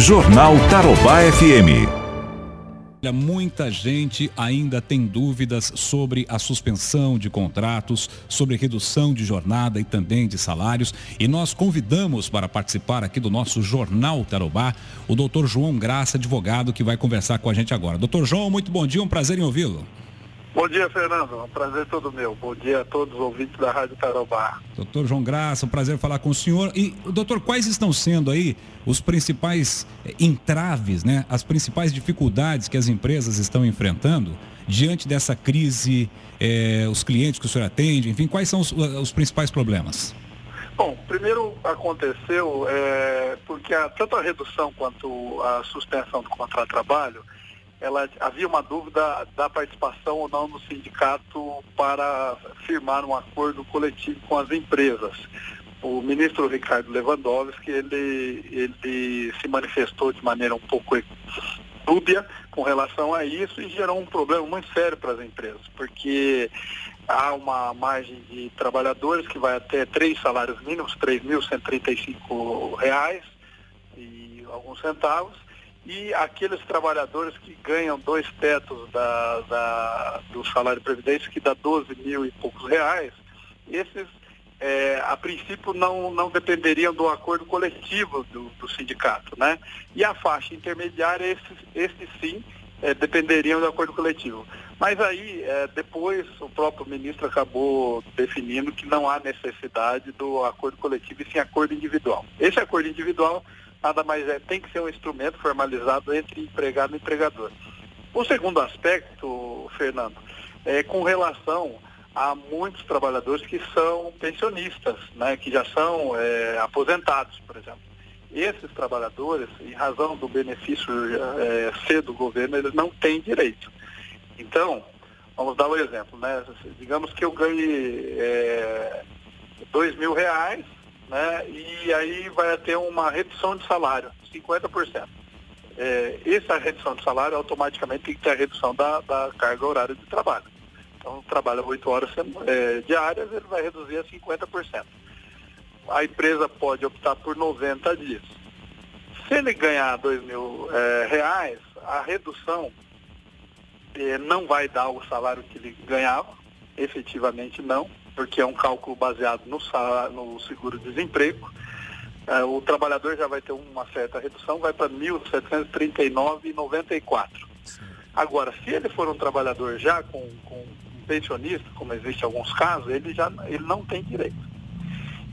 Jornal Tarobá FM. Muita gente ainda tem dúvidas sobre a suspensão de contratos, sobre redução de jornada e também de salários. E nós convidamos para participar aqui do nosso Jornal Tarobá o doutor João Graça, advogado, que vai conversar com a gente agora. Doutor João, muito bom dia, um prazer em ouvi-lo. Bom dia, Fernando. Um prazer todo meu. Bom dia a todos os ouvintes da Rádio Tarobá. Doutor João Graça, um prazer falar com o senhor. E, doutor, quais estão sendo aí os principais eh, entraves, né? As principais dificuldades que as empresas estão enfrentando diante dessa crise, eh, os clientes que o senhor atende, enfim, quais são os, os principais problemas? Bom, primeiro aconteceu é, porque a, tanto a redução quanto a suspensão do contrato de trabalho ela, havia uma dúvida da participação ou não do sindicato para firmar um acordo coletivo com as empresas. O ministro Ricardo Lewandowski, ele, ele se manifestou de maneira um pouco dúbia com relação a isso e gerou um problema muito sério para as empresas, porque há uma margem de trabalhadores que vai até três salários mínimos, R$ 3.135 e alguns centavos, e aqueles trabalhadores que ganham dois tetos da, da, do salário de previdência, que dá 12 mil e poucos reais, esses, é, a princípio, não, não dependeriam do acordo coletivo do, do sindicato, né? E a faixa intermediária, esses, esses sim, é, dependeriam do acordo coletivo. Mas aí, é, depois, o próprio ministro acabou definindo que não há necessidade do acordo coletivo e sim acordo individual. Esse acordo individual nada mais é, tem que ser um instrumento formalizado entre empregado e empregador. O segundo aspecto, Fernando, é com relação a muitos trabalhadores que são pensionistas, né, que já são é, aposentados, por exemplo. Esses trabalhadores, em razão do benefício é, ser do governo, eles não têm direito. Então, vamos dar um exemplo, né? Digamos que eu ganhe é, dois mil reais né? E aí vai ter uma redução de salário, 50%. É, essa redução de salário automaticamente tem que ter a redução da, da carga horária de trabalho. Então, trabalha 8 horas é, diárias, ele vai reduzir a 50%. A empresa pode optar por 90 dias. Se ele ganhar 2 mil é, reais, a redução é, não vai dar o salário que ele ganhava, efetivamente não, porque é um cálculo baseado no, no seguro-desemprego. É, o trabalhador já vai ter uma certa redução, vai para R$ 1.739,94. Agora, se ele for um trabalhador já com, com um pensionista, como existe alguns casos, ele já ele não tem direito.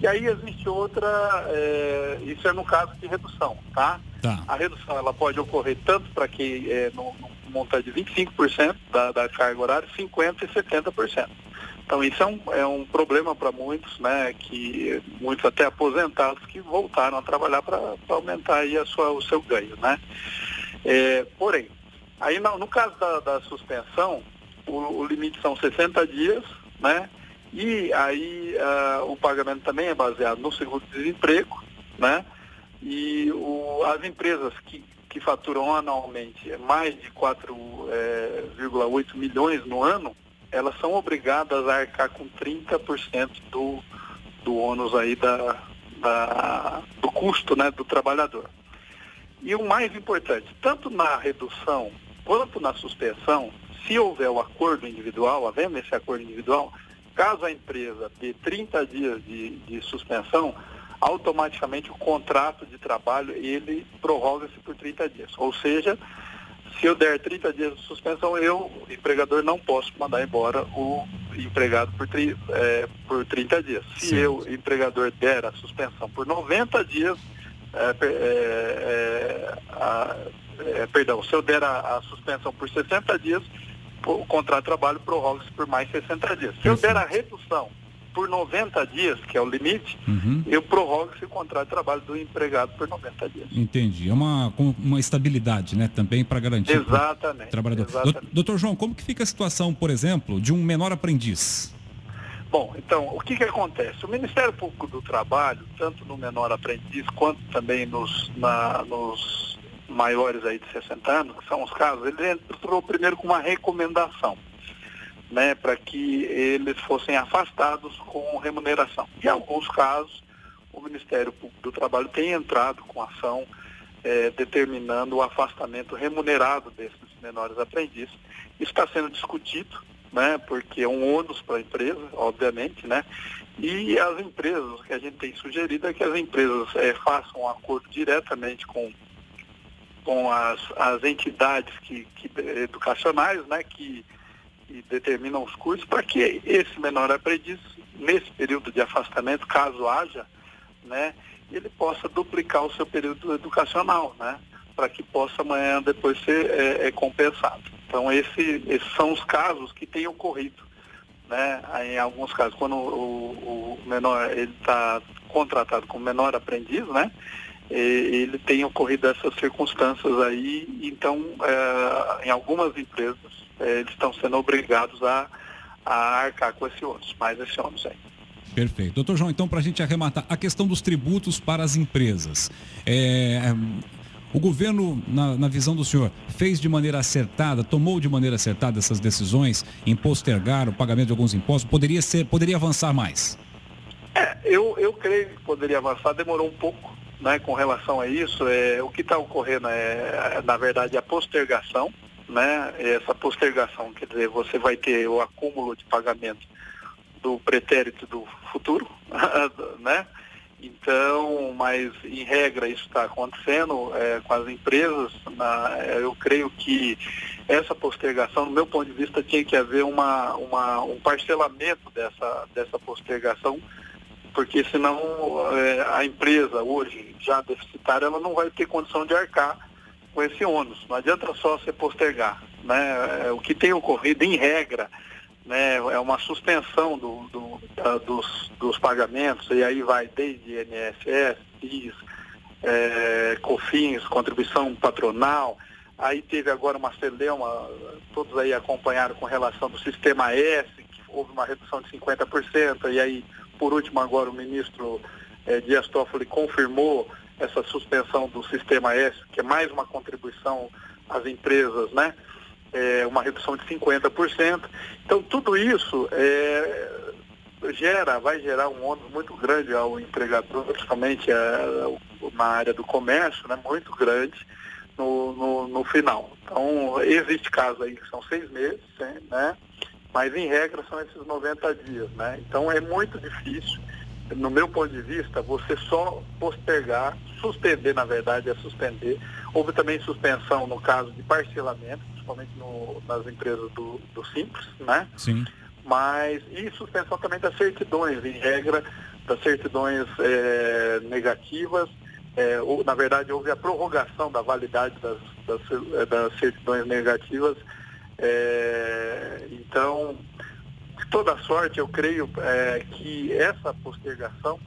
E aí existe outra, é, isso é no caso de redução, tá? tá? A redução ela pode ocorrer tanto para quem é, no, no montante de 25% da, da carga horária, 50% e 70%. Então isso é um, é um problema para muitos, né, que muitos até aposentados que voltaram a trabalhar para aumentar aí a sua, o seu ganho, né. É, porém, aí no, no caso da, da suspensão, o, o, limite são 60 dias, né, e aí uh, o pagamento também é baseado no seguro-desemprego, né, e o, as empresas que, que faturam anualmente mais de 4,8 é, milhões no ano, elas são obrigadas a arcar com 30% do, do ônus aí da, da, do custo né, do trabalhador. E o mais importante, tanto na redução quanto na suspensão, se houver o acordo individual, havendo esse acordo individual, caso a empresa dê 30 dias de, de suspensão, automaticamente o contrato de trabalho ele prorroga-se por 30 dias. Ou seja, se eu der 30 dias de suspensão, eu, empregador, não posso mandar embora o empregado por, tri, é, por 30 dias. Se Sim. eu, empregador, der a suspensão por 90 dias, é, é, é, a, é, perdão, se eu der a, a, suspensão por 60 dias, o contrato de trabalho prorroga-se por mais 60 dias. Se eu der a redução por 90 dias, que é o limite, uhum. eu prorrogo esse contrato de trabalho do empregado por 90 dias. Entendi. É uma, uma estabilidade, né? Também para garantir exatamente, o trabalhador. Exatamente. Doutor João, como que fica a situação, por exemplo, de um menor aprendiz? Bom, então, o que, que acontece? O Ministério Público do Trabalho, tanto no menor aprendiz quanto também nos, na, nos maiores aí de 60 anos, que são os casos, ele entrou primeiro com uma recomendação né, para que eles fossem afastados com remuneração. Em alguns casos, o Ministério Público do Trabalho tem entrado com ação é, determinando o afastamento remunerado desses menores aprendizes. Isso está sendo discutido, né, porque é um ônus para a empresa, obviamente, né, e as empresas, o que a gente tem sugerido é que as empresas é, façam um acordo diretamente com, com as, as entidades que, que, educacionais, né, que, que determinam os cursos, para que esse menor aprendiz, nesse período de afastamento, caso haja, né, ele possa duplicar o seu período educacional, né? Para que possa amanhã depois ser é, é, compensado. Então esse, esses são os casos que têm ocorrido. Né? Em alguns casos, quando o, o menor ele está contratado como menor aprendiz, né? Ele tem ocorrido essas circunstâncias aí, então é, em algumas empresas é, eles estão sendo obrigados a, a arcar com esse ônus, mais esse ônus aí. Perfeito. Doutor João, então, para a gente arrematar, a questão dos tributos para as empresas. É, o governo, na, na, visão do senhor, fez de maneira acertada, tomou de maneira acertada essas decisões em postergar o pagamento de alguns impostos? Poderia ser, poderia avançar mais? É, eu, eu creio que poderia avançar, demorou um pouco, né, com relação a isso. É, o que está ocorrendo é, na verdade, a postergação, né? Essa postergação, quer dizer, você vai ter o acúmulo de pagamento do pretérito do futuro, né? Então, mas em regra isso está acontecendo é, com as empresas. Na, é, eu creio que essa postergação, no meu ponto de vista, tinha que haver uma, uma, um parcelamento dessa, dessa postergação, porque senão é, a empresa hoje já deficitária, ela não vai ter condição de arcar com esse ônus. Não adianta só se postergar. Né? É, o que tem ocorrido em regra né, é uma suspensão do, do, uh, dos, dos pagamentos, e aí vai desde INSS, PIS, é, COFINS, contribuição patronal, aí teve agora uma celeuma, todos aí acompanharam com relação do sistema S, que houve uma redução de 50%, e aí, por último, agora o ministro é, Dias Toffoli confirmou essa suspensão do sistema S, que é mais uma contribuição às empresas, né? é, uma redução de 50%. Então, tudo isso é, gera, vai gerar um ônus muito grande ao empregador, principalmente é, na área do comércio, né, muito grande no, no, no, final. Então, existe casos aí que são seis meses, né, mas em regra são esses 90 dias. Né? Então, é muito difícil, no meu ponto de vista, você só postergar, suspender, na verdade, é suspender. Houve também suspensão no caso de parcelamento, principalmente no, nas empresas do, do Simples, né? Sim. Mas, e suspensão também das certidões, em regra, das certidões é, negativas. É, ou, na verdade, houve a prorrogação da validade das, das, é, das certidões negativas. É, então, de toda sorte, eu creio é, que essa postergação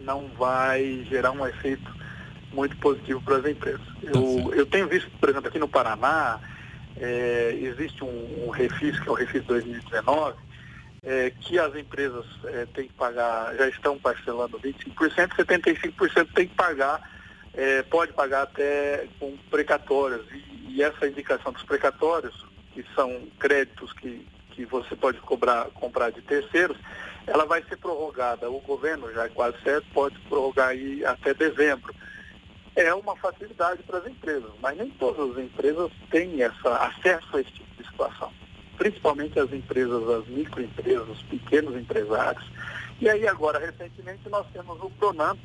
não vai gerar um efeito muito positivo para as empresas. Tá eu, eu tenho visto, por exemplo, aqui no Paraná, é, existe um, um refis, que é o refis 2019, é, que as empresas é, têm que pagar, já estão parcelando 25%, 75% tem que pagar, é, pode pagar até com precatórios. E, essa indicação dos precatórios, que são créditos que, que você pode cobrar, comprar de terceiros, ela vai ser prorrogada. O governo já é quase certo, pode prorrogar aí até dezembro é uma facilidade para as empresas, mas nem todas as empresas têm essa, acesso a esse tipo de situação, principalmente as empresas, as microempresas, os pequenos empresários. E aí agora, recentemente, nós temos o Pronamp,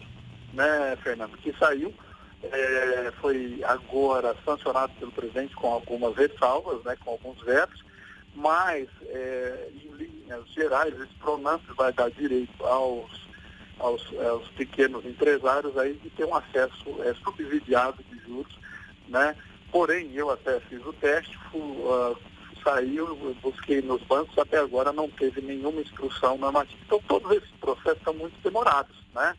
né, Fernando, que saiu, é, foi agora sancionado pelo presidente com algumas ressalvas, né, com alguns vetos, mas é, em linhas gerais, esse Pronamp vai dar direito aos aos, aos pequenos empresários aí de ter um acesso é, subsidiado de juros, né? Porém, eu até fiz o teste, uh, saiu, busquei nos bancos, até agora não teve nenhuma instrução normativa. Então, todos esses processos estão muito demorados, né?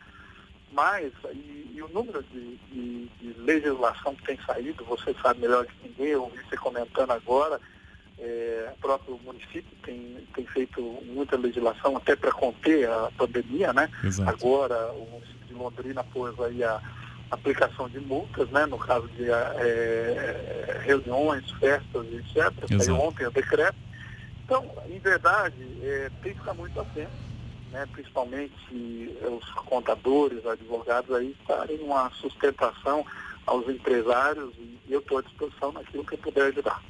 Mas, e, e o número de, de, de, legislação que tem saído, você sabe melhor que ninguém, eu ouvi você comentando agora, é, o próprio município tem, tem feito muita legislação até para conter a pandemia, né? Exato. Agora o município de Londrina pôs aí a aplicação de multas, né? No caso de é, reuniões, festas, etc. Saiu ontem o decreto. Então, em verdade, é, tem que ficar muito atento, né? principalmente os contadores, advogados aí estarem uma sustentação aos empresários e eu estou à disposição naquilo que eu puder ajudar.